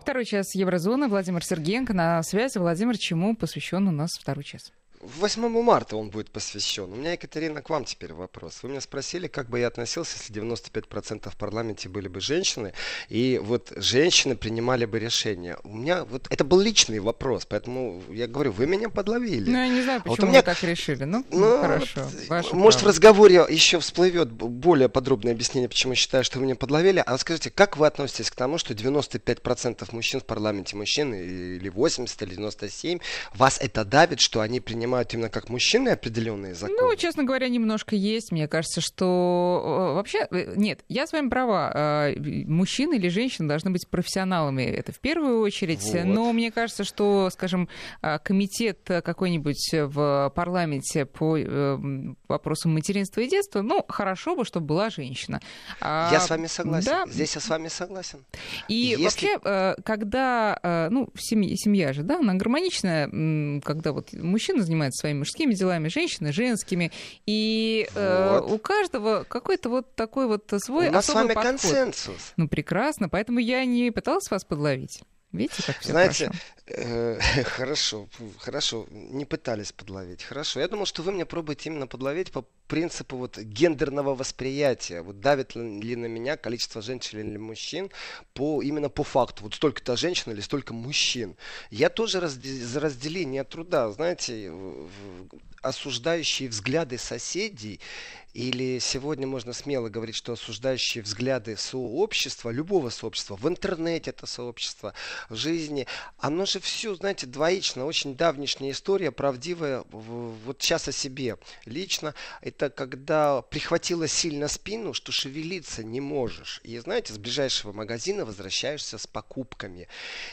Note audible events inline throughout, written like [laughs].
Второй час Еврозоны. Владимир Сергеенко на связи. Владимир, чему посвящен у нас второй час? 8 марта он будет посвящен. У меня, Екатерина, к вам теперь вопрос. Вы меня спросили, как бы я относился, если 95% в парламенте были бы женщины, и вот женщины принимали бы решения. У меня вот это был личный вопрос, поэтому я говорю, вы меня подловили. Ну, я не знаю, почему а вот у меня... вы так решили. Ну, ну хорошо. Может, право. в разговоре еще всплывет более подробное объяснение, почему я считаю, что вы меня подловили. А скажите, как вы относитесь к тому, что 95% мужчин в парламенте мужчины, или 80, или 97, вас это давит, что они принимают воспринимают именно как мужчины определенные законы? Ну, честно говоря, немножко есть. Мне кажется, что э, вообще... Э, нет, я с вами права. Э, мужчины или женщины должны быть профессионалами. Это в первую очередь. Вот. Но мне кажется, что, скажем, комитет какой-нибудь в парламенте по вопросам материнства и детства, ну, хорошо бы, чтобы была женщина. А, я с вами согласен. Да. Здесь я с вами согласен. И Если... вообще, когда, ну, семья, семья же, да, она гармоничная, когда вот мужчина занимается занимается своими мужскими делами, женщины женскими. И э, вот. э, у каждого какой-то вот такой вот свой у нас особый с вами подход. консенсус. Ну, прекрасно. Поэтому я не пыталась вас подловить. Видите, как все Знаете, э, [laughs] хорошо, хорошо, не пытались подловить. Хорошо. Я думал, что вы меня пробуете именно подловить по принципу вот гендерного восприятия. Вот давит ли на меня количество женщин или мужчин по, именно по факту. Вот столько-то женщин или столько мужчин. Я тоже за разделение труда. Знаете, осуждающие взгляды соседей или сегодня можно смело говорить, что осуждающие взгляды сообщества, любого сообщества, в интернете это сообщество, в жизни, оно же все, знаете, двоично, очень давнишняя история, правдивая, вот сейчас о себе лично, это когда прихватило сильно спину, что шевелиться не можешь. И знаете, с ближайшего магазина возвращаешься с покупками.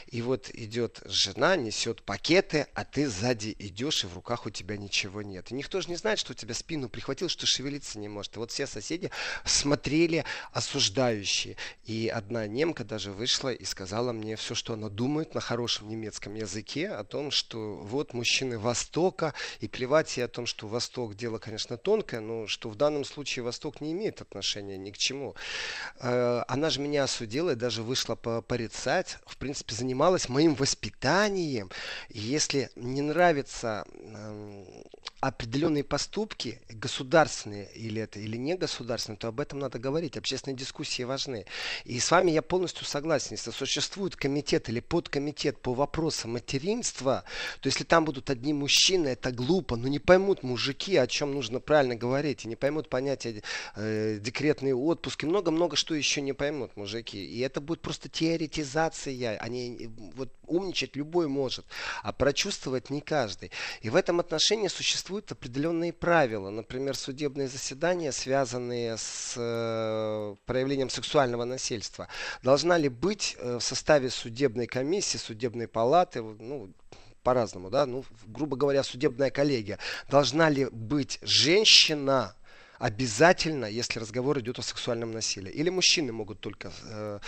И вот идет жена, несет пакеты, а ты сзади идешь, и в руках у тебя ничего нет. И никто же не знает, что у тебя спину прихватил, что шевелиться не может. И вот все соседи смотрели осуждающие. И одна немка даже вышла и сказала мне все, что она думает на хорошем немецком языке о том, что вот мужчины Востока, и плевать ей о том, что Восток дело, конечно, тонкое, но что в данном случае Восток не имеет отношения ни к чему. Э, она же меня осудила и даже вышла порицать, в принципе, занималась моим воспитанием. И если не нравятся эм, определенные поступки государственные или это или не государственное, то об этом надо говорить. Общественные дискуссии важны. И с вами я полностью согласен. Если существует комитет или подкомитет по вопросам материнства, то если там будут одни мужчины, это глупо. Но не поймут мужики, о чем нужно правильно говорить. И не поймут понятие э, декретные отпуски. Много-много что еще не поймут мужики. И это будет просто теоретизация. Они вот умничать любой может, а прочувствовать не каждый. И в этом отношении существуют определенные правила. Например, судебные заседания связанные с э, проявлением сексуального насильства, должна ли быть э, в составе судебной комиссии, судебной палаты, ну, по-разному, да, ну, грубо говоря, судебная коллегия, должна ли быть женщина, обязательно, если разговор идет о сексуальном насилии. Или мужчины могут только Э,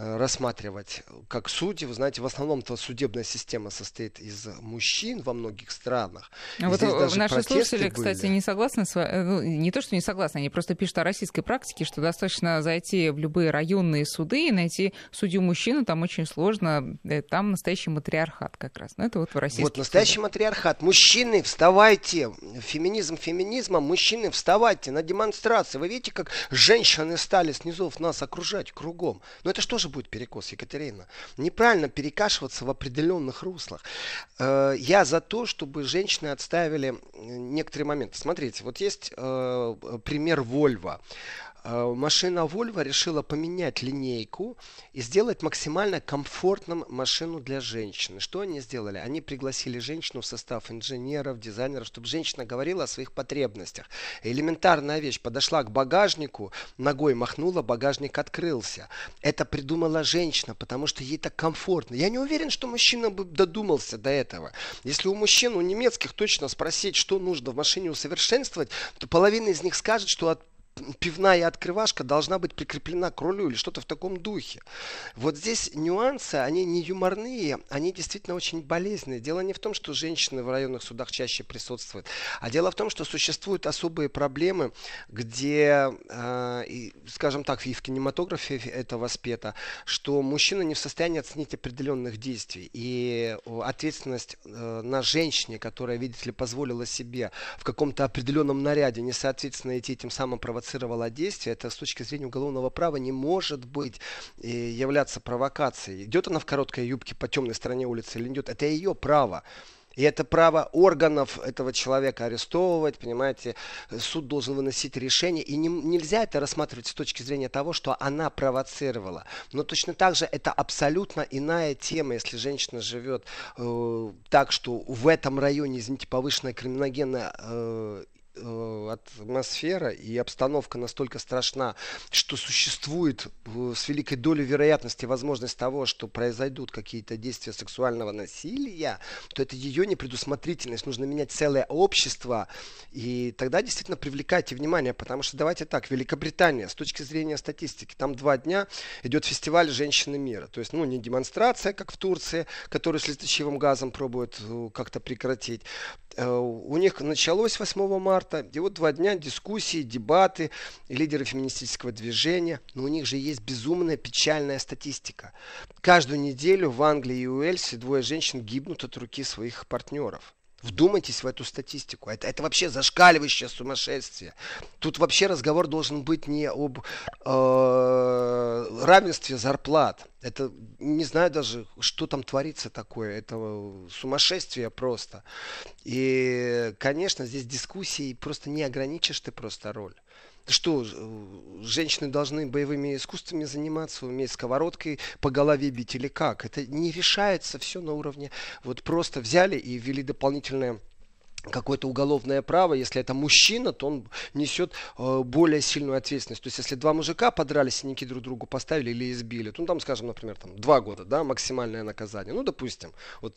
рассматривать как судьи. Вы знаете, в основном-то судебная система состоит из мужчин во многих странах. А вот наши слушатели, были. кстати, не согласны, с, э, ну, не то, что не согласны, они просто пишут о российской практике, что достаточно зайти в любые районные суды и найти судью мужчину, там очень сложно, э, там настоящий матриархат как раз. Ну, это вот в России. Вот настоящий судах. матриархат. Мужчины, вставайте. Феминизм феминизмом. Мужчины, вставайте на демонстрации. Вы видите, как женщины стали снизу нас окружать кругом. Но это что тоже будет перекос, Екатерина. Неправильно перекашиваться в определенных руслах. Э, я за то, чтобы женщины отставили некоторые моменты. Смотрите, вот есть э, пример Вольва. Э, машина Volvo решила поменять линейку и сделать максимально комфортным машину для женщины. Что они сделали? Они пригласили женщину в состав инженеров, дизайнеров, чтобы женщина говорила о своих потребностях. Элементарная вещь. Подошла к багажнику, ногой махнула, багажник открылся. Это придумала женщина, потому что ей так комфортно. Я не уверен, что мужчина бы додумался до этого. Если у мужчин, у немецких точно спросить, что нужно в машине усовершенствовать, то половина из них скажет, что от пивная открывашка должна быть прикреплена к рулю или что-то в таком духе. Вот здесь нюансы, они не юморные, они действительно очень болезненные. Дело не в том, что женщины в районных судах чаще присутствуют, а дело в том, что существуют особые проблемы, где, э, и, скажем так, и в кинематографе это воспето, что мужчина не в состоянии оценить определенных действий. И ответственность э, на женщине, которая, видите ли, позволила себе в каком-то определенном наряде несоответственно идти тем самым провоцировала действие, это с точки зрения уголовного права не может быть и являться провокацией. Идет она в короткой юбке по темной стороне улицы или идет, это ее право. И это право органов этого человека арестовывать, понимаете, суд должен выносить решение. И не, нельзя это рассматривать с точки зрения того, что она провоцировала. Но точно так же это абсолютно иная тема, если женщина живет э, так, что в этом районе, извините, повышенная криминогенная э, Э, атмосфера и обстановка настолько страшна, что существует э, с великой долей вероятности возможность того, что произойдут какие-то действия сексуального насилия, то это ее непредусмотрительность. Нужно менять целое общество. И тогда действительно привлекайте внимание, потому что давайте так, Великобритания, с точки зрения статистики, там два дня идет фестиваль женщины мира. То есть, ну, не демонстрация, как в Турции, которую с слезоточивым газом пробуют э, как-то прекратить. У них началось 8 марта, марта. И вот два дня дискуссии, дебаты, лидеры феминистического движения. Но у них же есть безумная печальная статистика. Каждую неделю в Англии и Уэльсе двое женщин гибнут от руки своих партнеров. Вдумайтесь в эту статистику. Это, это вообще зашкаливающее сумасшествие. Тут вообще разговор должен быть не об э, равенстве зарплат. Это не знаю даже, что там творится такое. Это сумасшествие просто. И, конечно, здесь дискуссии просто не ограничишь ты просто роль. Что, женщины должны боевыми искусствами заниматься, уметь сковородкой по голове бить или как? Это не решается все на уровне. Вот просто взяли и ввели дополнительное какое-то уголовное право, если это мужчина, то он несет э, более сильную ответственность. То есть, если два мужика подрались, синяки друг другу поставили или избили, то, ну, там, скажем, например, там, два года, да, максимальное наказание. Ну, допустим. Вот.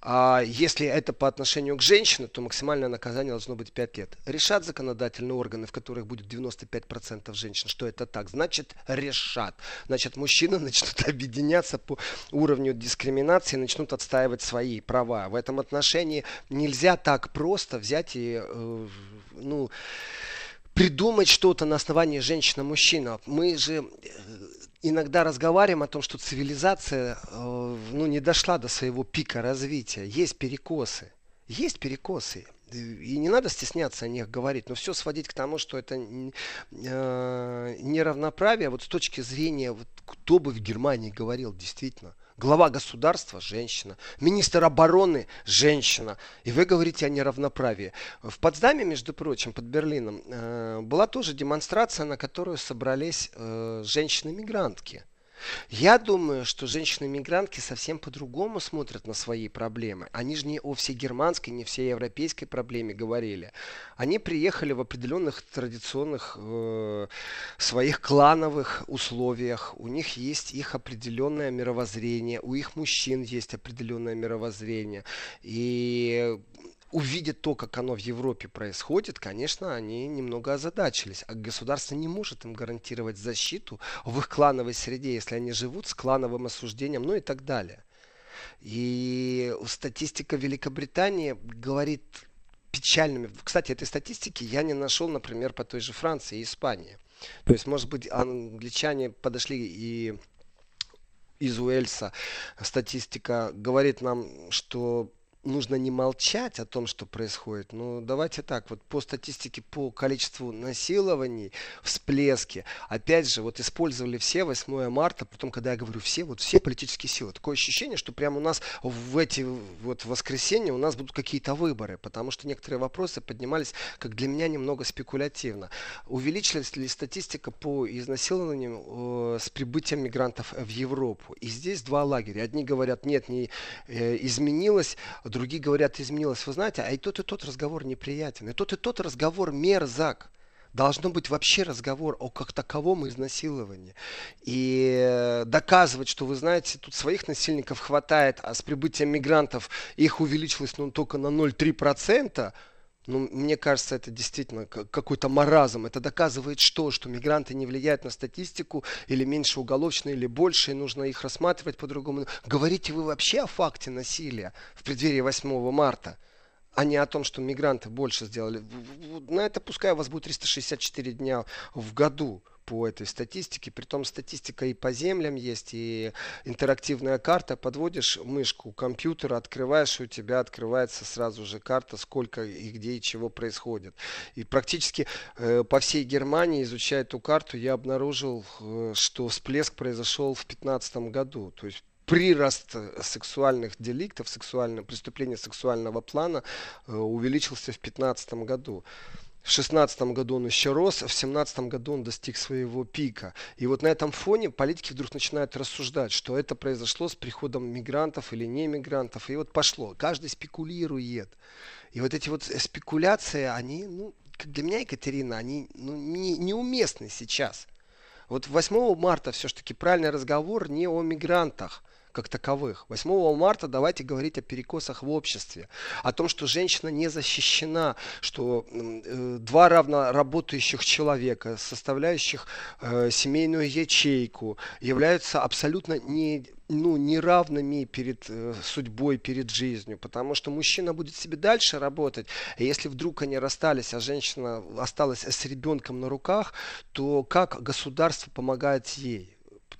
А если это по отношению к женщине, то максимальное наказание должно быть 5 лет. Решат законодательные органы, в которых будет 95% женщин, что это так. Значит, решат. Значит, мужчины [laughs] начнут объединяться по уровню дискриминации, начнут отстаивать свои права. В этом отношении нельзя так просто просто взять и, э, ну, придумать что-то на основании женщина-мужчина. Мы же э, иногда разговариваем о том, что цивилизация э, ну, не дошла до своего пика развития. Есть перекосы. Есть перекосы. И не надо стесняться о них говорить, но все сводить к тому, что это неравноправие, вот с точки зрения, вот, кто бы в Германии говорил действительно – глава государства – женщина, министр обороны – женщина. И вы говорите о неравноправии. В Потсдаме, между прочим, под Берлином, э, была тоже демонстрация, на которую собрались э, женщины-мигрантки – я думаю, что женщины-мигрантки совсем по-другому смотрят на свои проблемы. Они же не о всей германской, не всей европейской проблеме говорили. Они приехали в определенных традиционных э, своих клановых условиях. У них есть их определенное мировоззрение, у их мужчин есть определенное мировоззрение. И увидят то, как оно в Европе происходит, конечно, они немного озадачились. А государство не может им гарантировать защиту в их клановой среде, если они живут с клановым осуждением, ну и так далее. И статистика Великобритании говорит печальными. Кстати, этой статистики я не нашел, например, по той же Франции и Испании. То есть, может быть, англичане подошли и из Уэльса статистика говорит нам, что нужно не молчать о том, что происходит. Ну, давайте так, вот по статистике, по количеству насилований, всплески, опять же, вот использовали все 8 марта, потом, когда я говорю все, вот все политические силы. Такое ощущение, что прямо у нас в эти вот воскресенья у нас будут какие-то выборы, потому что некоторые вопросы поднимались, как для меня, немного спекулятивно. Увеличилась ли статистика по изнасилованиям э, с прибытием мигрантов в Европу? И здесь два лагеря. Одни говорят, нет, не э, изменилось, другие говорят, изменилось. Вы знаете, а и тот, и тот разговор неприятен. И тот, и тот разговор мерзок. Должно быть вообще разговор о как таковом изнасиловании. И э, доказывать, что вы знаете, тут своих насильников хватает, а с прибытием мигрантов их увеличилось ну, только на 0,3%, ну, мне кажется, это действительно какой-то маразм. Это доказывает что? Что мигранты не влияют на статистику, или меньше уголовщины, или больше, и нужно их рассматривать по-другому. Говорите вы вообще о факте насилия в преддверии 8 марта? а не о том, что мигранты больше сделали. На это пускай у вас будет 364 дня в году по этой статистике. Притом статистика и по землям есть, и интерактивная карта. Подводишь мышку компьютера, открываешь, и у тебя открывается сразу же карта, сколько и где и чего происходит. И практически э, по всей Германии, изучая эту карту, я обнаружил, э, что всплеск произошел в 2015 году. То есть прирост сексуальных деликтов, сексуальных, преступлений сексуального плана э, увеличился в 2015 году. В 2016 году он еще рос, а в 2017 году он достиг своего пика. И вот на этом фоне политики вдруг начинают рассуждать, что это произошло с приходом мигрантов или не мигрантов. И вот пошло. Каждый спекулирует. И вот эти вот спекуляции, они, ну, для меня, Екатерина, они ну, не, неуместны сейчас. Вот 8 марта все-таки правильный разговор не о мигрантах, как таковых. 8 марта давайте говорить о перекосах в обществе, о том, что женщина не защищена, что э, два равно работающих человека, составляющих э, семейную ячейку, являются абсолютно не ну, неравными перед э, судьбой, перед жизнью, потому что мужчина будет себе дальше работать, а если вдруг они расстались, а женщина осталась с ребенком на руках, то как государство помогает ей?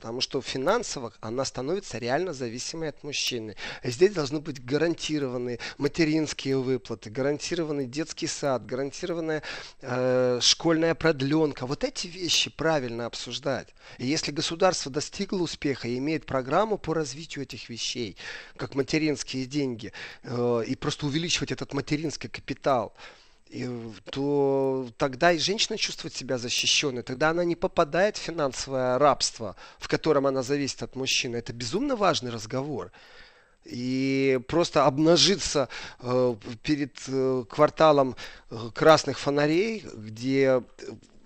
Потому что финансово она становится реально зависимой от мужчины. Здесь должны быть гарантированные материнские выплаты, гарантированный детский сад, гарантированная э, школьная продленка. Вот эти вещи правильно обсуждать. И если государство достигло успеха и имеет программу по развитию этих вещей, как материнские деньги, э, и просто увеличивать этот материнский капитал, то тогда и женщина чувствует себя защищенной, тогда она не попадает в финансовое рабство, в котором она зависит от мужчины. Это безумно важный разговор. И просто обнажиться э, перед э, кварталом э, красных фонарей, где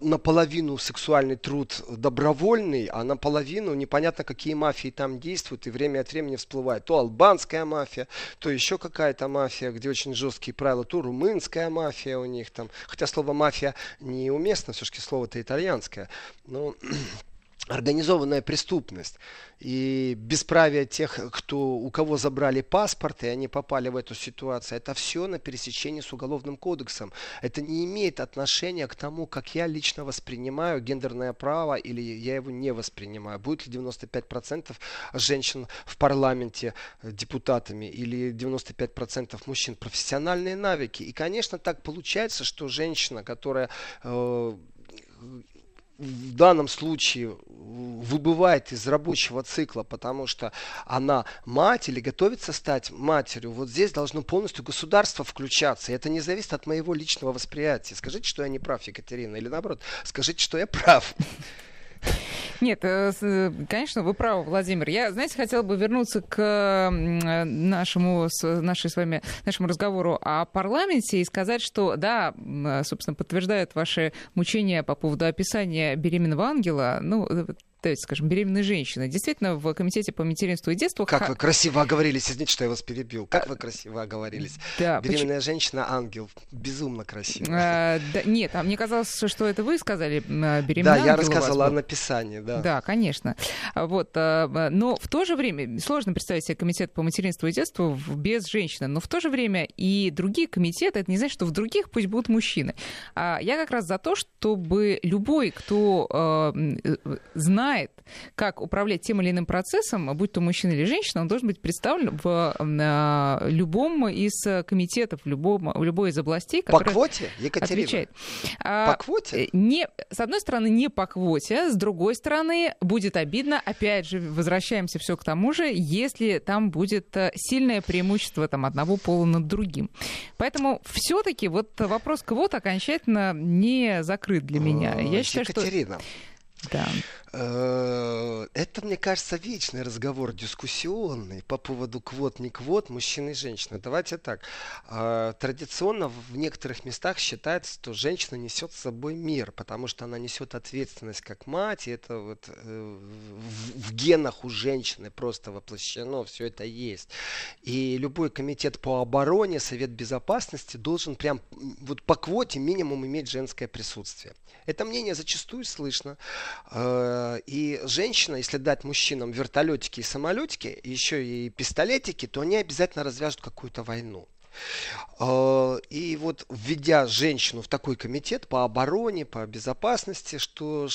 наполовину сексуальный труд добровольный, а наполовину непонятно, какие мафии там действуют, и время от времени всплывает то албанская мафия, то еще какая-то мафия, где очень жесткие правила, то румынская мафия у них там. Хотя слово мафия неуместно, все-таки слово-то итальянское. Но организованная преступность и бесправие тех, кто, у кого забрали паспорт, и они попали в эту ситуацию, это все на пересечении с Уголовным кодексом. Это не имеет отношения к тому, как я лично воспринимаю гендерное право или я его не воспринимаю. Будет ли 95% женщин в парламенте депутатами или 95% мужчин профессиональные навыки. И, конечно, так получается, что женщина, которая э, в данном случае выбывает из рабочего цикла, потому что она мать или готовится стать матерью, вот здесь должно полностью государство включаться. И это не зависит от моего личного восприятия. Скажите, что я не прав, Екатерина, или наоборот, скажите, что я прав. Нет, э, э, конечно, вы правы, Владимир. Я, знаете, хотела бы вернуться к нашему, нашей с вами, нашему разговору о парламенте и сказать, что, да, собственно, подтверждают ваши мучения по поводу описания беременного ангела. Ну, э, то есть, скажем, беременной женщины. Действительно, в Комитете по материнству и детству... Как вы красиво оговорились, извините, что я вас перебил. Как вы красиво оговорились. Да, Беременная почему... женщина — ангел. Безумно красиво. А, да, нет, а мне казалось, что это вы сказали, а, беременная Да, я рассказывала о написании, да. Да, конечно. А вот, а, но в то же время, сложно представить себе Комитет по материнству и детству без женщины, но в то же время и другие комитеты, это не значит, что в других пусть будут мужчины. Я как раз за то, чтобы любой, кто знает, знает, как управлять тем или иным процессом, будь то мужчина или женщина, он должен быть представлен в э, любом из комитетов, в, любом, в любой из областей, По квоте, Екатерина? Отвечает. А, по квоте? Э, не, с одной стороны, не по квоте, с другой стороны, будет обидно, опять же, возвращаемся все к тому же, если там будет э, сильное преимущество там, одного пола над другим. Поэтому все-таки вот вопрос квот окончательно не закрыт для меня. Я считаю, Екатерина, что Да. Э, это, мне кажется, вечный разговор дискуссионный по поводу квот, не квот, мужчин и женщин. Давайте так. Э, традиционно в некоторых местах считается, что женщина несет с собой мир, потому что она несет ответственность как мать, и это вот э, в генах у женщины просто воплощено, все это есть. И любой комитет по обороне, Совет Безопасности должен прям вот по квоте минимум иметь женское присутствие. Это мнение зачастую слышно. Э, и женщина, если дать мужчинам вертолетики и самолетики, еще и пистолетики, то они обязательно развяжут какую-то войну. А, и вот введя женщину в такой комитет по обороне, по безопасности, что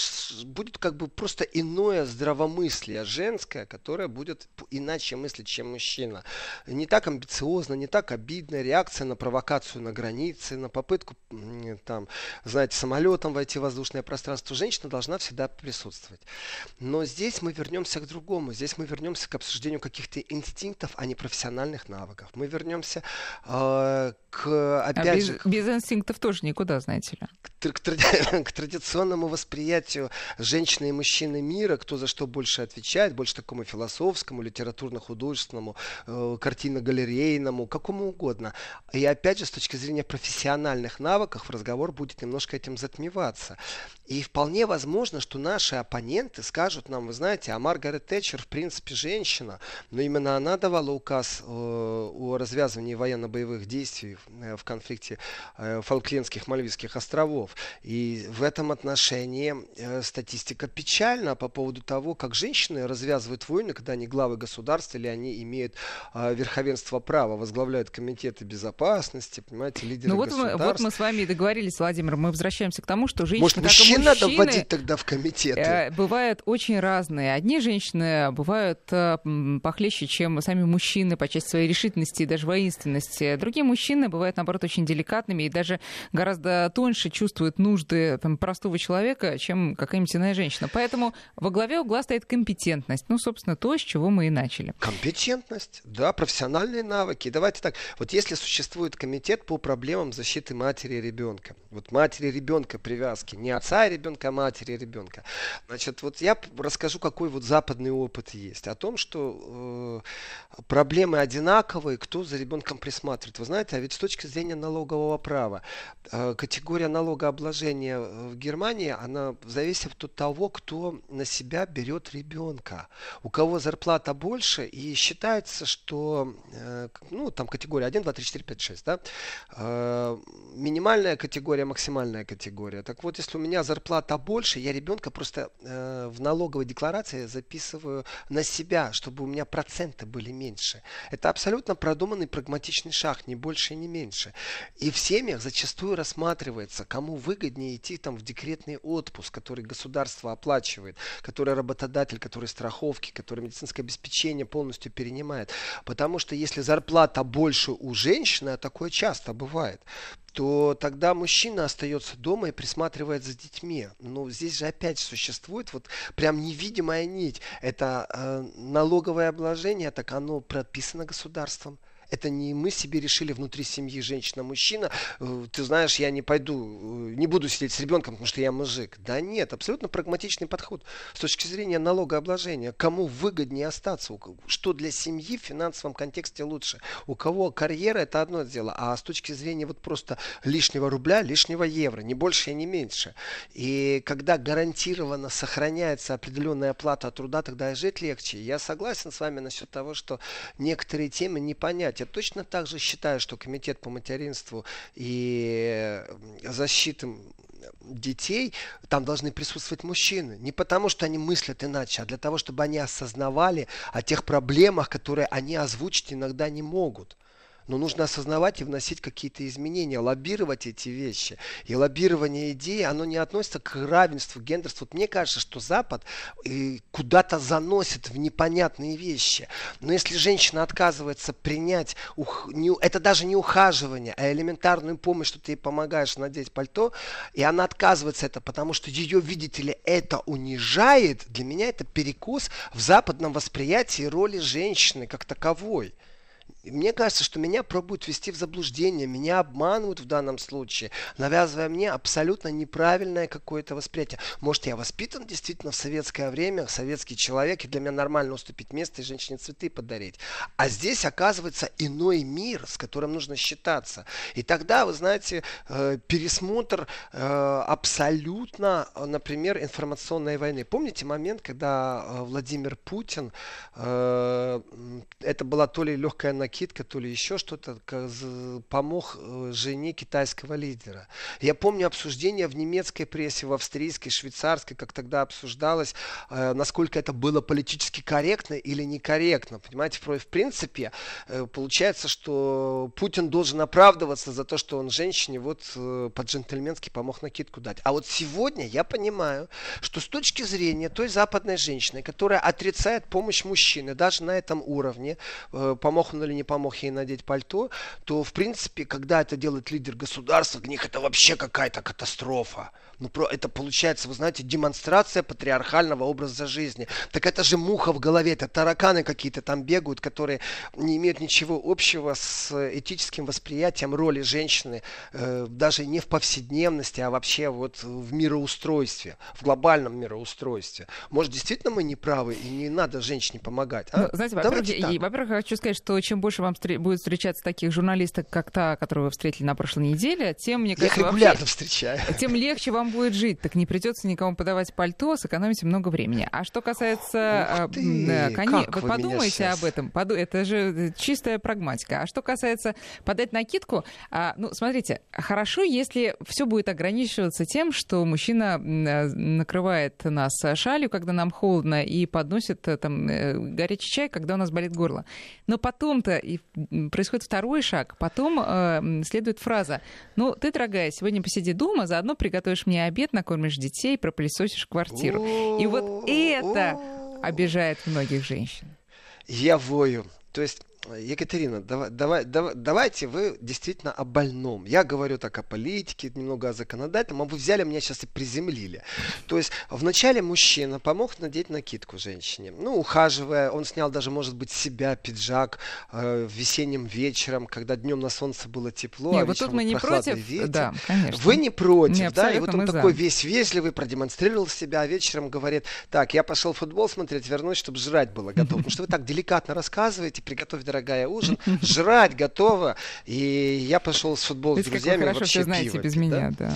будет как бы просто иное здравомыслие женское, которое будет иначе мыслить, чем мужчина. Не так амбициозно, не так обидно, реакция на провокацию на границе, на попытку, там, знаете, самолетом войти в воздушное пространство. Женщина должна всегда присутствовать. Но здесь мы вернемся к другому. Здесь мы вернемся к обсуждению каких-то инстинктов, а не профессиональных навыков. Мы вернемся к, а опять а без, же... Без инстинктов тоже никуда, знаете ли. К, к, [laughs] к традиционному восприятию женщины и мужчины мира, кто за что больше отвечает, больше такому философскому, литературно-художественному, э, картинно-галерейному, какому угодно. И опять же, с точки зрения профессиональных навыков, разговор будет немножко этим затмеваться. И вполне возможно, что наши оппоненты скажут нам, вы знаете, а Маргарет Тэтчер в принципе женщина, но именно она давала указ э, о развязывании военно-боевых действий э, в конфликте э, Фолклендских Мальвийских островов. И в этом отношении э, статистика печальна по поводу того, как женщины развязывают войны, когда они главы государства или они имеют э, верховенство права, возглавляют комитеты безопасности, понимаете, лидеры ну, вот государств. Мы, вот мы с вами договорились, Владимир, мы возвращаемся к тому, что женщины, Может, мужчин надо вводить тогда в комитеты? Э, бывают очень разные. Одни женщины бывают э, похлеще, чем сами мужчины по части своей решительности и даже воинственности. Другие мужчины бывают, наоборот, очень деликатными и даже гораздо тоньше чувствуют нужды там, простого человека, чем какая-нибудь иная женщина. Поэтому во главе угла стоит компетентность. Ну, собственно, то, с чего мы и начали. Компетентность, да, профессиональные навыки. Давайте так. Вот если существует комитет по проблемам защиты матери и ребенка, вот матери и ребенка привязки, не отца отца ребенка, матери ребенка. Значит, вот я расскажу, какой вот западный опыт есть. О том, что э, проблемы одинаковые, кто за ребенком присматривает. Вы знаете, а ведь с точки зрения налогового права, э, категория налогообложения в Германии, она зависит от того, кто на себя берет ребенка. У кого зарплата больше, и считается, что, э, ну, там категория 1, 2, 3, 4, 5, 6, да, э, минимальная категория, максимальная категория. Так вот, если у меня зарплата больше, я ребенка просто э, в налоговой декларации записываю на себя, чтобы у меня проценты были меньше. Это абсолютно продуманный прагматичный шаг, не больше не меньше. И в семьях зачастую рассматривается, кому выгоднее идти там в декретный отпуск, который государство оплачивает, который работодатель, который страховки, который медицинское обеспечение полностью перенимает. Потому что если зарплата больше у женщины, а такое часто бывает, то тогда мужчина остается дома и присматривает за детьми. Но здесь же опять существует вот прям невидимая нить. Это э, налоговое обложение, так оно прописано государством. Это не мы себе решили внутри семьи женщина-мужчина. Э, ты знаешь, я не пойду, э, не буду сидеть с ребенком, потому что я мужик. Да нет, абсолютно прагматичный подход. С точки зрения налогообложения, кому выгоднее остаться, что для семьи в финансовом контексте лучше. У кого карьера это одно дело, а с точки зрения вот просто лишнего рубля, лишнего евро, не больше и не меньше. И когда гарантированно сохраняется определенная оплата труда, тогда и жить легче. Я согласен с вами насчет того, что некоторые темы не понять я точно так же считаю, что комитет по материнству и защите детей, там должны присутствовать мужчины. Не потому, что они мыслят иначе, а для того, чтобы они осознавали о тех проблемах, которые они озвучить иногда не могут. Но нужно осознавать и вносить какие-то изменения, лоббировать эти вещи. И лоббирование идеи, оно не относится к равенству, гендерству. Вот мне кажется, что Запад э, куда-то заносит в непонятные вещи. Но если женщина отказывается принять, ух, не, это даже не ухаживание, а элементарную помощь, что ты ей помогаешь надеть пальто, и она отказывается это, потому что ее, видите ли, это унижает, для меня это перекос в западном восприятии роли женщины как таковой мне кажется, что меня пробуют ввести в заблуждение, меня обманывают в данном случае, навязывая мне абсолютно неправильное какое-то восприятие. Может, я воспитан действительно в советское время, советский человек, и для меня нормально уступить место и женщине цветы подарить. А здесь оказывается иной мир, с которым нужно считаться. И тогда, вы знаете, э, пересмотр э, абсолютно, например, информационной войны. Помните момент, когда э, Владимир Путин, это была то ли легкая накидка, то ли еще что-то, помог э, жене китайского лидера. Я помню обсуждение в немецкой прессе, в австрийской, швейцарской, как тогда обсуждалось, э, насколько это было политически корректно или некорректно. Понимаете, в принципе, э, получается, что Путин должен оправдываться за то, что он женщине вот по-джентльменски помог накидку дать. А вот сегодня я понимаю, что с точки зрения той западной женщины, которая отрицает помощь мужчины, даже на этом уровне, помог он или не помог ей надеть пальто, то, в принципе, когда это делает лидер государства, для них это вообще какая-то катастрофа. Ну, про, это получается, вы знаете, демонстрация патриархального образа жизни. Так это же муха в голове, это тараканы какие-то там бегают, которые не имеют ничего общего с этическим восприятием роли женщины, э, даже не в повседневности, а вообще вот в мироустройстве, в глобальном мироустройстве. Может, действительно мы не правы и не надо женщине помогать? А? Ну, знаете, во-первых, во-первых, хочу сказать, что чем больше вам встр- будет встречаться таких журналисток, как та, которую вы встретили на прошлой неделе, тем, мне кажется, Я регулярно вообще, встречаю. Тем легче вам будет жить, так не придется никому подавать пальто, сэкономите много времени. А что касается э, коней, вы, вы подумайте об этом, поду... это же чистая прагматика. А что касается подать накидку, а, ну, смотрите, хорошо, если все будет ограничиваться тем, что мужчина э, накрывает нас шалью, когда нам холодно, и подносит э, там горячий чай, когда у нас болит горло. Но потом-то и происходит второй шаг, потом э, следует фраза, ну, ты, дорогая, сегодня посиди дома, заодно приготовишь мне обед, накормишь детей, пропылесосишь квартиру. И вот это обижает многих женщин. Я вою. То есть Екатерина, давай, давай, давай, давайте вы действительно о больном. Я говорю так о политике, немного о законодательном, а вы взяли меня сейчас и приземлили. То есть вначале мужчина помог надеть накидку женщине. Ну, ухаживая, он снял даже, может быть, себя, пиджак э, весенним вечером, когда днем на солнце было тепло, не, а вот тут мы не против, ветер. Да, конечно. Вы не против, не, да? И вот он такой за. весь вежливый, продемонстрировал себя, а вечером говорит, так, я пошел футбол смотреть, вернусь, чтобы жрать было готово. [laughs] Потому что вы так деликатно рассказываете, приготовь, дорогая, ужин, жрать готово. И я пошел с футбол с друзьями хорошо вообще знаете пиво без меня, да? да.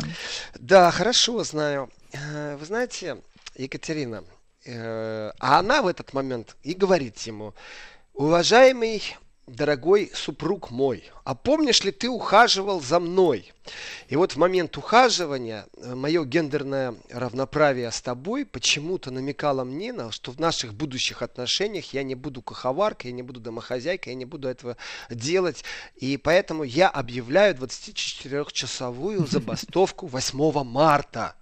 Да, хорошо знаю. Э, вы знаете, Екатерина, э, а она в этот момент и говорит ему, уважаемый дорогой супруг мой, а помнишь ли ты ухаживал за мной? И вот в момент ухаживания э, мое гендерное равноправие с тобой почему-то намекало мне, на, что в наших будущих отношениях я не буду куховаркой, я не буду домохозяйкой, я не буду этого делать. И поэтому я объявляю 24-часовую забастовку 8 марта.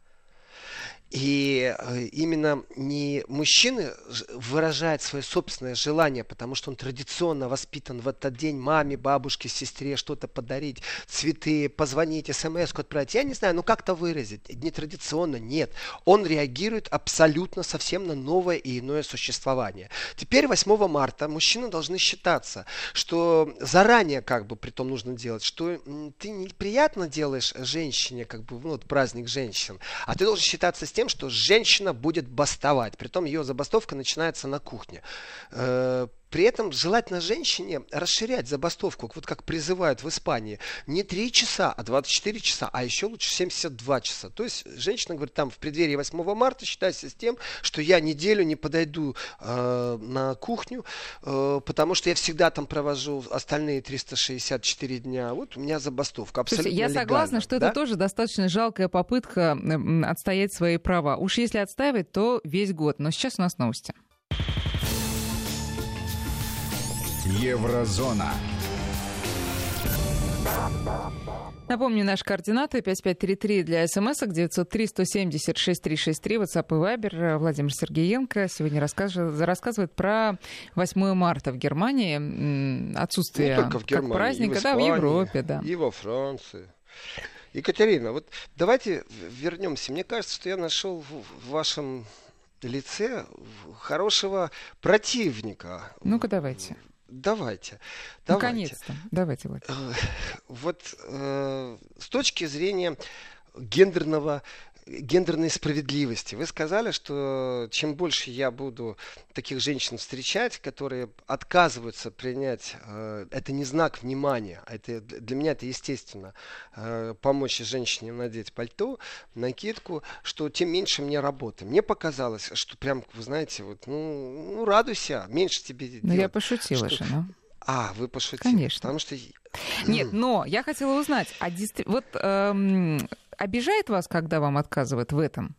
И э, именно не мужчины выражает свое собственное желание, потому что он традиционно воспитан в этот день маме, бабушке, сестре что-то подарить, цветы, позвонить, смс отправить. Я не знаю, ну как-то выразить. Нетрадиционно, нет. Он реагирует абсолютно совсем на новое и иное существование. Теперь 8 марта мужчины должны считаться, что заранее как бы при том нужно делать, что ты неприятно делаешь женщине, как бы, ну, вот праздник женщин, а ты должен считаться с тем, тем, что женщина будет бастовать. Притом ее забастовка начинается на кухне. При этом желательно женщине расширять забастовку, вот как призывают в Испании, не 3 часа, а 24 часа, а еще лучше 72 часа. То есть женщина говорит, там в преддверии 8 марта считайся с тем, что я неделю не подойду э, на кухню, э, потому что я всегда там провожу остальные 364 дня. Вот у меня забастовка. Абсолютно Слушайте, я легально, согласна, что да? это тоже достаточно жалкая попытка отстоять свои права. Уж если отстаивать, то весь год. Но сейчас у нас новости. Еврозона. Напомню, наши координаты 5533 для смс-ок, 903-170-6363, WhatsApp и Viber. Владимир Сергеенко сегодня рассказывает, рассказывает про 8 марта в Германии, отсутствие только в Германии, как праздника, и в да, Испании, в Европе, да. И во Франции. Екатерина, вот давайте вернемся. Мне кажется, что я нашел в вашем лице хорошего противника. Ну-ка давайте. Давайте. давайте. Наконец-то. Давайте, Влад. Вот э, с точки зрения гендерного гендерной справедливости. Вы сказали, что чем больше я буду таких женщин встречать, которые отказываются принять, э, это не знак внимания, а это для меня это естественно, э, помочь женщине надеть пальто, накидку, что тем меньше мне работы. Мне показалось, что прям, вы знаете, вот, ну, ну радуйся, меньше тебе Ну, я пошутила что... же, ну. А, вы пошутили. Конечно. Потому что... Нет, но я хотела узнать, а дистри... вот эм, обижает вас, когда вам отказывают в этом?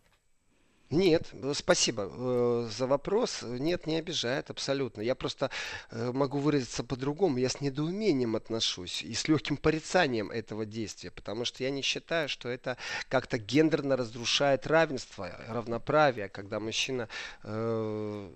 Нет, спасибо э, за вопрос. Нет, не обижает абсолютно. Я просто э, могу выразиться по-другому. Я с недоумением отношусь и с легким порицанием этого действия, потому что я не считаю, что это как-то гендерно разрушает равенство, равноправие, когда мужчина э,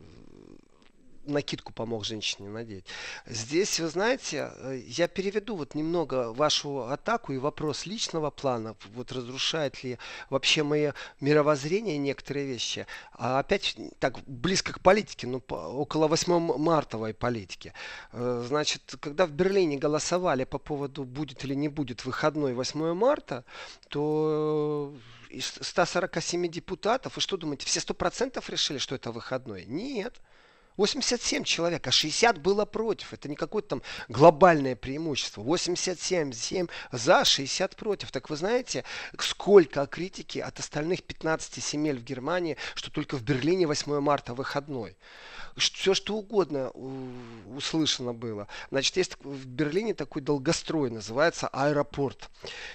накидку помог женщине надеть. Здесь, вы знаете, э, я переведу вот немного вашу атаку и вопрос личного плана, вот разрушает ли вообще мое мировоззрение некоторые вещи. А опять так близко к политике, ну, около 8 мартовой политики. Э, значит, когда в Берлине голосовали по поводу, будет или не будет выходной 8 марта, то из 147 депутатов, вы что думаете, все 100% решили, что это выходной? Нет. 87 человек, а 60 было против. Это не какое-то там глобальное преимущество. 87 7 за, 60 против. Так вы знаете, сколько критики от остальных 15 земель в Германии, что только в Берлине 8 марта выходной все что угодно услышано было. Значит, есть в Берлине такой долгострой, называется аэропорт.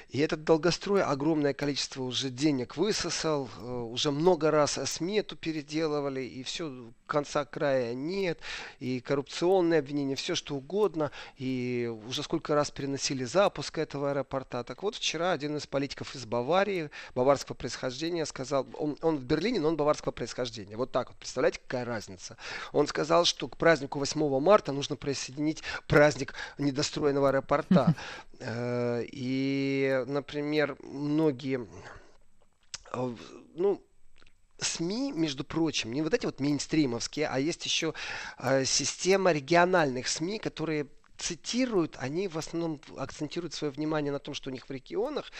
И этот долгострой огромное количество уже денег высосал, э, уже много раз СМИ эту переделывали, и все, конца края нет, и коррупционные обвинения, все что угодно, и уже сколько раз переносили запуск этого аэропорта. Так вот, вчера один из политиков из Баварии, баварского происхождения, сказал, он, он в Берлине, но он баварского происхождения. Вот так вот, представляете, какая разница? Он сказал, что к празднику 8 марта нужно присоединить праздник недостроенного аэропорта. Э, и, например, многие э, ну, СМИ, между прочим, не вот эти вот мейнстримовские, а есть еще э, система региональных СМИ, которые цитируют, они в основном акцентируют свое внимание на том, что у них в регионах,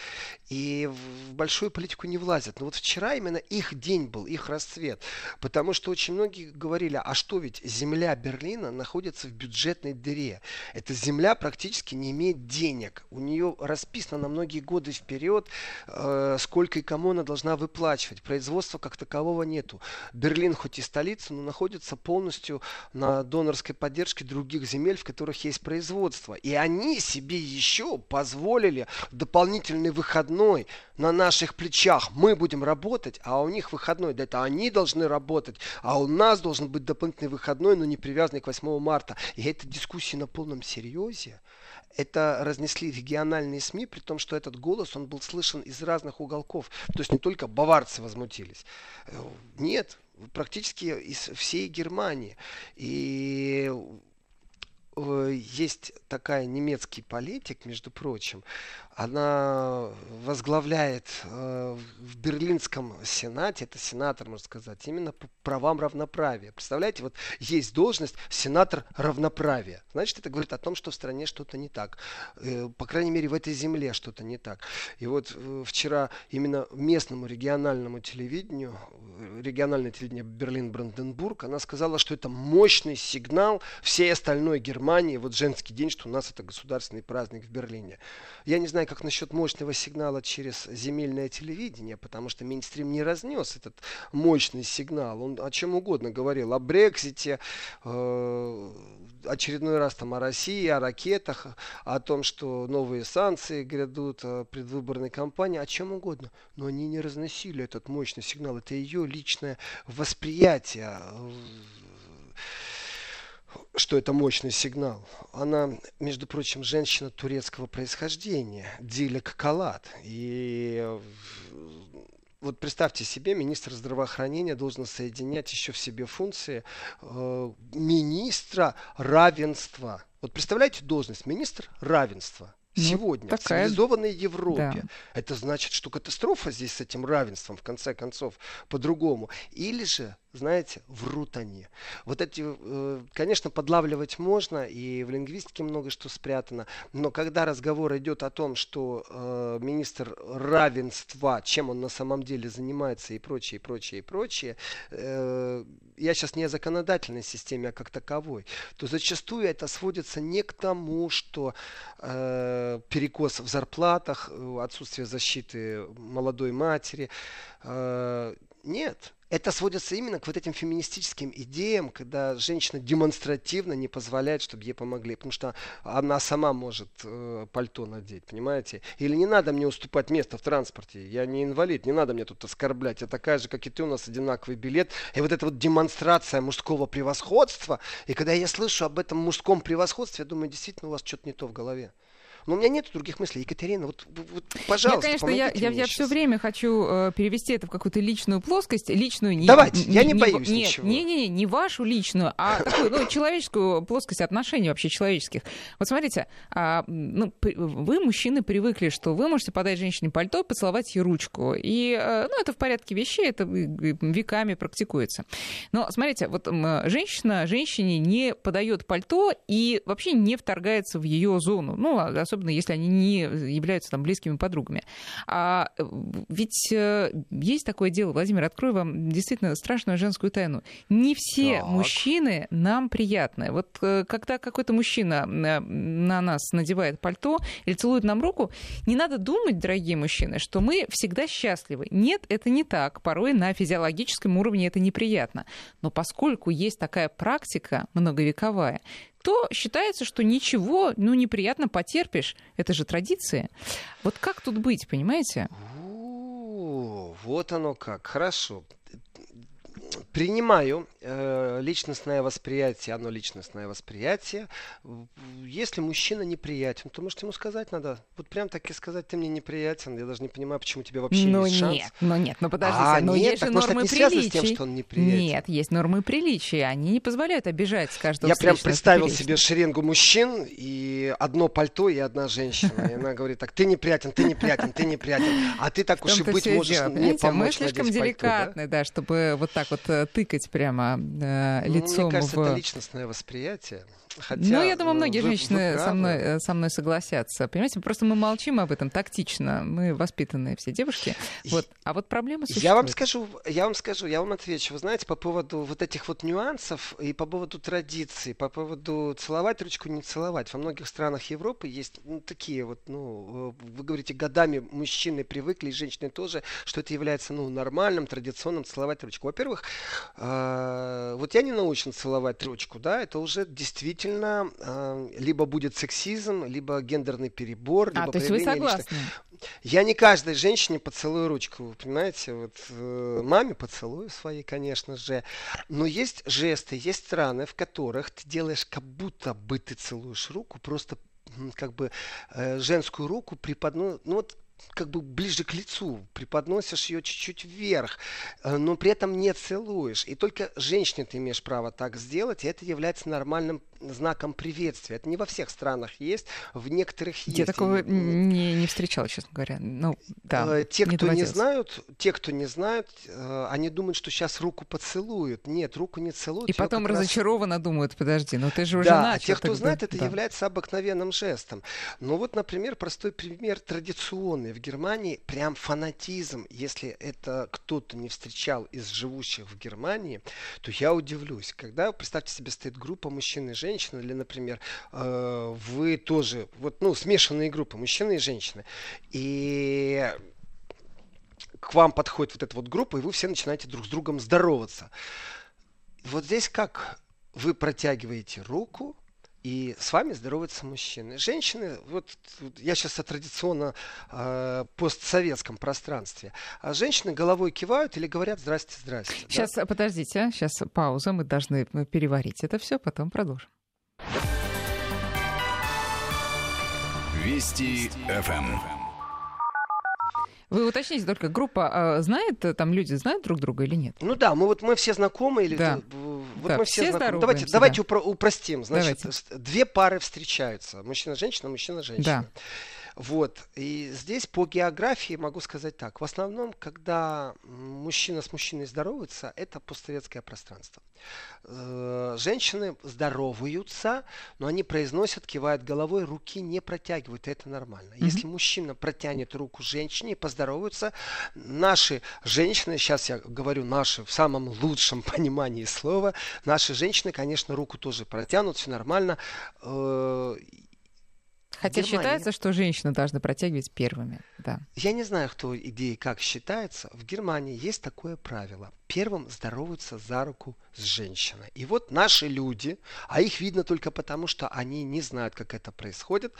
и в большую политику не влазят. Но вот вчера именно их день был, их расцвет. Потому что очень многие говорили, а что ведь земля Берлина находится в бюджетной дыре. Эта земля практически не имеет денег. У нее расписано на многие годы вперед, э, сколько и кому она должна выплачивать. Производства как такового нету. Берлин хоть и столица, но находится полностью на донорской поддержке других земель, в которых есть производства. И они себе еще позволили дополнительный выходной на наших плечах. Мы будем работать, а у них выходной. Да это они должны работать, а у нас должен быть дополнительный выходной, но не привязанный к 8 марта. И эта дискуссия на полном серьезе. Это разнесли региональные СМИ, при том, что этот голос, он был слышен из разных уголков. То есть не только баварцы возмутились. Э, нет, практически из всей Германии. И есть такая немецкий политик, между прочим, она возглавляет э, в Берлинском Сенате, это сенатор, можно сказать, именно по правам равноправия. Представляете, вот есть должность сенатор равноправия. Значит, это говорит о том, что в стране что-то не так. Э, по крайней мере, в этой земле что-то не так. И вот э, вчера именно местному региональному телевидению, э, региональное телевидение Берлин-Бранденбург, она сказала, что это мощный сигнал всей остальной Германии, вот женский день, что у нас это государственный праздник в Берлине. Я не знаю, как насчет мощного сигнала через земельное телевидение, потому что Минстрим не разнес этот мощный сигнал. Он о чем угодно говорил, о Брексите, э, очередной раз там о России, о ракетах, о том, что новые санкции грядут, о предвыборной кампании, о чем угодно. Но они не разносили этот мощный сигнал. Это ее личное восприятие что это мощный сигнал. Она, между прочим, женщина турецкого происхождения, Дилек Калат. И вот представьте себе, министр здравоохранения должен соединять еще в себе функции э, министра равенства. Вот представляете должность министр равенства. Ну, Сегодня, такая... в цивилизованной Европе. Да. Это значит, что катастрофа здесь с этим равенством, в конце концов, по-другому. Или же знаете, врут они. Вот эти, э, конечно, подлавливать можно, и в лингвистике много что спрятано, но когда разговор идет о том, что э, министр равенства, чем он на самом деле занимается и прочее, и прочее, и прочее, э, я сейчас не о законодательной системе, а как таковой, то зачастую это сводится не к тому, что э, перекос в зарплатах, отсутствие защиты молодой матери, э, нет, это сводится именно к вот этим феминистическим идеям, когда женщина демонстративно не позволяет, чтобы ей помогли, потому что она сама может э, пальто надеть, понимаете? Или не надо мне уступать место в транспорте, я не инвалид, не надо мне тут оскорблять, я такая же, как и ты, у нас одинаковый билет. И вот эта вот демонстрация мужского превосходства, и когда я слышу об этом мужском превосходстве, я думаю, действительно у вас что-то не то в голове. Но у меня нет других мыслей. Екатерина, вот, вот пожалуйста, Я, конечно, я, я, я все время хочу э, перевести это в какую-то личную плоскость, личную... Не, Давайте, не, я не, не боюсь нет, ничего. Не-не-не, не вашу личную, а [laughs] такую, ну, человеческую плоскость отношений вообще человеческих. Вот смотрите, а, ну, вы, мужчины, привыкли, что вы можете подать женщине пальто и поцеловать ей ручку. И, э, ну, это в порядке вещей, это веками практикуется. Но, смотрите, вот женщина женщине не подает пальто и вообще не вторгается в ее зону. Ну, а особенно особенно если они не являются там близкими подругами. А ведь э, есть такое дело, Владимир, открою вам действительно страшную женскую тайну. Не все так. мужчины нам приятны. Вот э, когда какой-то мужчина э, на нас надевает пальто или целует нам руку, не надо думать, дорогие мужчины, что мы всегда счастливы. Нет, это не так. Порой на физиологическом уровне это неприятно. Но поскольку есть такая практика многовековая, то считается, что ничего, ну, неприятно потерпишь. Это же традиция. Вот как тут быть, понимаете? Вот оно как. Хорошо принимаю э, личностное восприятие, оно личностное восприятие. Если мужчина неприятен, то может ему сказать надо, вот прям так и сказать, ты мне неприятен, я даже не понимаю, почему тебе вообще ну, есть нет, шанс. Ну нет, ну подождите, а, но нет, есть так, же может, нормы это не приличий. с тем, что он неприятен? Нет, есть нормы приличия, они не позволяют обижать с каждого Я прям представил себе шеренгу мужчин и одно пальто и одна женщина. И она говорит так, ты неприятен, ты неприятен, ты неприятен, а ты так уж и быть можешь мне помочь Мы слишком деликатны, да, чтобы вот так вот э, тыкать прямо э, лицом ну, мне кажется, в... это личностное восприятие. Хотя, ну, я думаю, многие женщины со, мной, э, со мной согласятся. Понимаете, просто мы молчим об этом тактично. Мы воспитанные все девушки. Вот. А вот проблема существует. Я вам скажу, я вам скажу, я вам отвечу. Вы знаете, по поводу вот этих вот нюансов и по поводу традиций, по поводу целовать ручку, не целовать. Во многих странах Европы есть ну, такие вот, ну, вы говорите, годами мужчины привыкли, и женщины тоже, что это является, ну, нормальным, традиционным целовать ручку. Во-первых, э, вот я не научен целовать ручку, да, это уже действительно действительно э, либо будет сексизм, либо гендерный перебор, а, либо то есть вы согласны? Я не каждой женщине поцелую ручку, вы понимаете? Вот э, маме поцелую своей, конечно же. Но есть жесты, есть страны, в которых ты делаешь, как будто бы ты целуешь руку, просто как бы э, женскую руку преподносишь. Ну вот как бы ближе к лицу, преподносишь ее чуть-чуть вверх, э, но при этом не целуешь. И только женщине ты имеешь право так сделать, и это является нормальным знаком приветствия. Это не во всех странах есть, в некоторых есть. Я такого не, не встречала, честно говоря. Ну, да, э, те, не кто доводилось. не знают, те, кто не знают, э, они думают, что сейчас руку поцелуют. Нет, руку не целуют. И потом разочарованно раз... думают, подожди, ну ты же уже да, начал. А те, кто знает, это да. является обыкновенным жестом. Ну вот, например, простой пример традиционный. В Германии прям фанатизм. Если это кто-то не встречал из живущих в Германии, то я удивлюсь. Когда, представьте себе, стоит группа мужчин и женщин, или, например, э, вы тоже, вот, ну, смешанные группы, мужчины и женщины, и к вам подходит вот эта вот группа, и вы все начинаете друг с другом здороваться. Вот здесь как? Вы протягиваете руку, и с вами здороваются мужчины. Женщины, вот я сейчас о традиционно э, постсоветском пространстве, а женщины головой кивают или говорят «здрасте, здрасте». Сейчас, да? подождите, сейчас пауза, мы должны переварить это все, потом продолжим. Вести ФМ. Вы уточните только, группа а, знает, там люди знают друг друга или нет? Ну да, мы вот мы все знакомы или да. вот да, мы все, все знакомы. Давайте, давайте упро- упростим. Значит, давайте. две пары встречаются. Мужчина-женщина, мужчина-женщина. Да. Вот. И здесь по географии могу сказать так. В основном, когда мужчина с мужчиной здороваются, это постсоветское пространство. Э, женщины здороваются, но они произносят, кивают головой, руки не протягивают, это нормально. Mm-hmm. Если мужчина протянет руку женщине и поздороваются, наши женщины, сейчас я говорю наши в самом лучшем [laughs] понимании слова, наши женщины, конечно, руку тоже протянут, все нормально э, Хотя Германия. считается, что женщины должны протягивать первыми. Да. Я не знаю, кто идеи как считается. В Германии есть такое правило. Первым здороваются за руку с женщиной. И вот наши люди, а их видно только потому, что они не знают, как это происходит,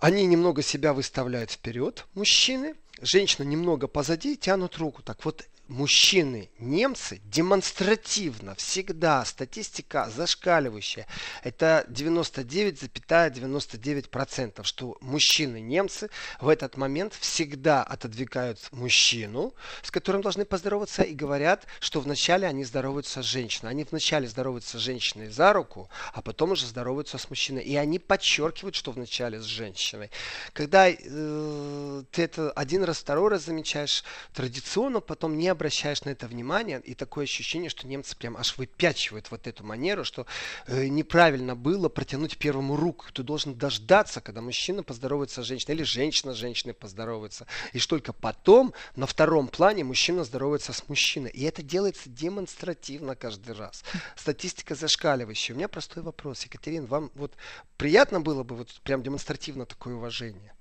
они немного себя выставляют вперед, мужчины, женщина немного позади, тянут руку. Так вот, мужчины, немцы демонстративно всегда, статистика зашкаливающая, это 99,99%, что мужчины, немцы в этот момент всегда отодвигают мужчину, с которым должны поздороваться, и говорят, что вначале они здороваются с женщиной. Они вначале здороваются с женщиной за руку, а потом уже здороваются с мужчиной. И они подчеркивают, что вначале с женщиной. Когда э, ты это один раз, второй раз замечаешь, традиционно потом не обращаешь на это внимание, и такое ощущение, что немцы прям аж выпячивают вот эту манеру, что э, неправильно было протянуть первому руку. Ты должен дождаться, когда мужчина поздоровается с женщиной, или женщина с женщиной поздоровается. И только потом, на втором плане, мужчина здоровается с мужчиной. И это делается демонстративно каждый раз. Статистика зашкаливающая. У меня простой вопрос. Екатерина, вам вот приятно было бы вот прям демонстративно такое уважение?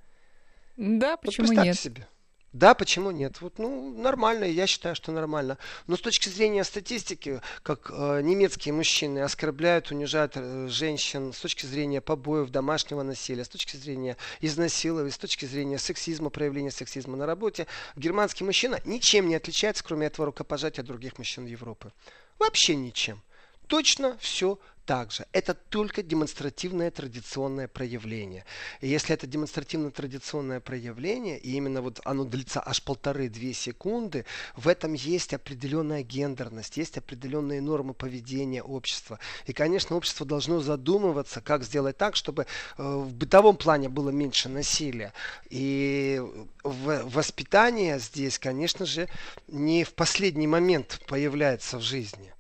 Да, почему вот нет? себе. Да, почему нет? Вот, ну, нормально, я считаю, что нормально. Но с точки зрения статистики, как э, немецкие мужчины оскорбляют, унижают э, женщин, с точки зрения побоев, домашнего насилия, с точки зрения изнасилования, с точки зрения сексизма, проявления сексизма на работе, германский мужчина ничем не отличается, кроме этого рукопожатия других мужчин Европы. Вообще ничем. Точно все также. Это только демонстративное традиционное проявление. И если это демонстративно традиционное проявление, и именно вот оно длится аж полторы-две секунды, в этом есть определенная гендерность, есть определенные нормы поведения общества. И, конечно, общество должно задумываться, как сделать так, чтобы э, в бытовом плане было меньше насилия. И воспитание здесь, конечно же, не в последний момент появляется в жизни.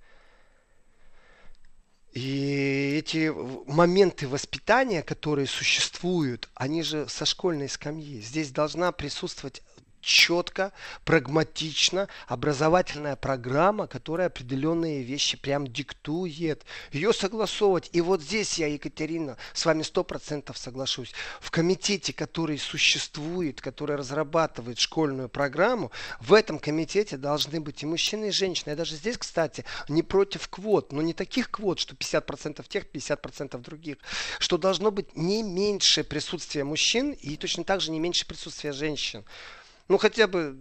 И эти моменты воспитания, которые существуют, они же со школьной скамьи. Здесь должна присутствовать четко, прагматично, образовательная программа, которая определенные вещи прям диктует. Ее согласовывать. И вот здесь я, Екатерина, с вами сто процентов соглашусь. В комитете, который существует, который разрабатывает школьную программу, в этом комитете должны быть и мужчины, и женщины. Я даже здесь, кстати, не против квот, но не таких квот, что 50% тех, 50% других, что должно быть не меньше присутствия мужчин и точно так же не меньше присутствия женщин ну хотя бы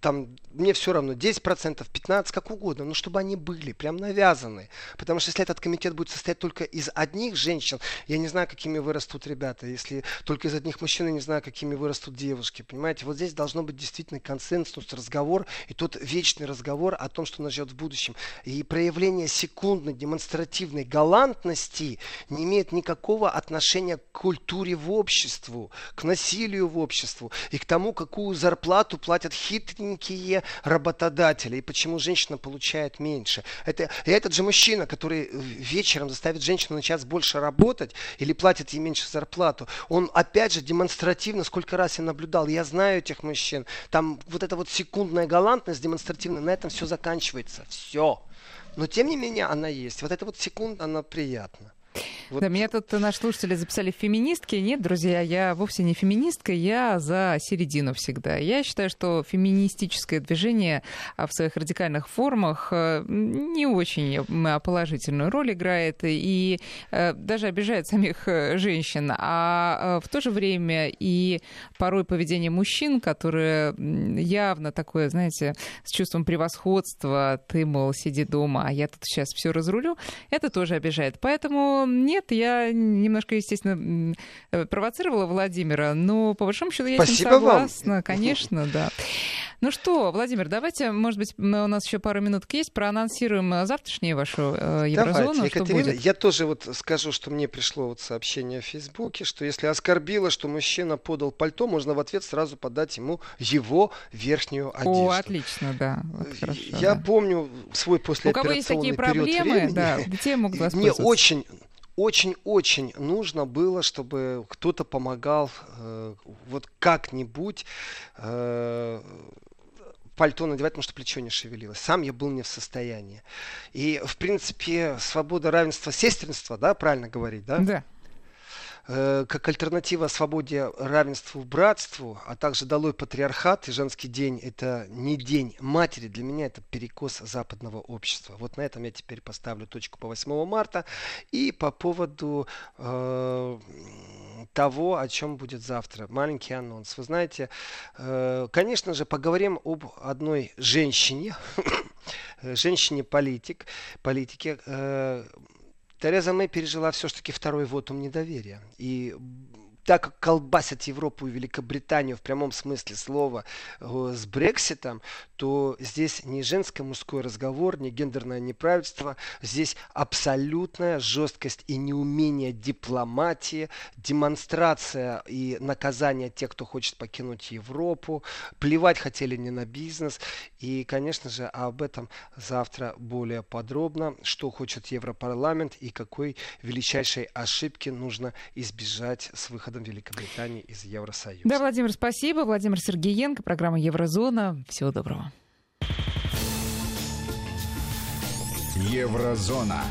там, мне все равно, 10%, 15%, как угодно, но чтобы они были, прям навязаны. Потому что если этот комитет будет состоять только из одних женщин, я не знаю, какими вырастут ребята. Если только из одних мужчин, я не знаю, какими вырастут девушки. Понимаете, вот здесь должно быть действительно консенсус, разговор, и тот вечный разговор о том, что нас ждет в будущем. И проявление секундной, демонстративной галантности не имеет никакого отношения к культуре в обществу, к насилию в обществу и к тому, какую зарплату зарплату платят хитренькие работодатели, и почему женщина получает меньше. Это, и этот же мужчина, который вечером заставит женщину на час больше работать или платит ей меньше зарплату, он опять же демонстративно, сколько раз я наблюдал, я знаю этих мужчин, там вот эта вот секундная галантность демонстративная, на этом все заканчивается, все. Но тем не менее она есть. Вот эта вот секунда, она приятна. Вот. Да, меня тут наши слушатели записали феминистки. Нет, друзья, я вовсе не феминистка, я за середину всегда. Я считаю, что феминистическое движение а, в своих радикальных формах э, не очень положительную роль играет и э, даже обижает самих э, женщин. А в то же время и порой поведение мужчин, которое явно такое, знаете, с чувством превосходства, ты, мол, сиди дома, а я тут сейчас все разрулю, это тоже обижает. Поэтому нет, я немножко, естественно, провоцировала Владимира, но по большому счету я Спасибо с ним согласна, вам. конечно, да. Ну что, Владимир, давайте, может быть, у нас еще пару минут есть, проанонсируем завтрашнюю вашу э, еврозону. Давайте, Екатерина, что будет? я тоже вот скажу, что мне пришло вот сообщение в Фейсбуке, что если оскорбило, что мужчина подал пальто, можно в ответ сразу подать ему его верхнюю одежду. О, отлично, да. Вот хорошо, я да. помню свой послеоперационный У кого есть такие период проблемы, времени, да, те могут мне воспользоваться. очень очень-очень нужно было, чтобы кто-то помогал э, вот как-нибудь э, пальто надевать, потому что плечо не шевелилось. Сам я был не в состоянии. И, в принципе, свобода, равенство, сестринство, да, правильно говорить, да? Да. Э, как альтернатива свободе, равенству, братству, а также долой патриархат и женский день это не день матери, для меня это перекос западного общества. Вот на этом я теперь поставлю точку по 8 марта. И по поводу э, того, о чем будет завтра. Маленький анонс. Вы знаете, э, конечно же, поговорим об одной женщине, [coughs] женщине-политик, политике, э, Тереза Мэй пережила все-таки второй вотум недоверия. И так как колбасят Европу и Великобританию в прямом смысле слова э, с Брекситом, то здесь не женско-мужской разговор, не гендерное неправительство, здесь абсолютная жесткость и неумение дипломатии, демонстрация и наказание тех, кто хочет покинуть Европу, плевать хотели не на бизнес. И, конечно же, об этом завтра более подробно, что хочет Европарламент и какой величайшей ошибки нужно избежать с выходом Великобритании из Евросоюза. Да, Владимир, спасибо. Владимир Сергеенко, программа Еврозона. Всего доброго. Еврозона.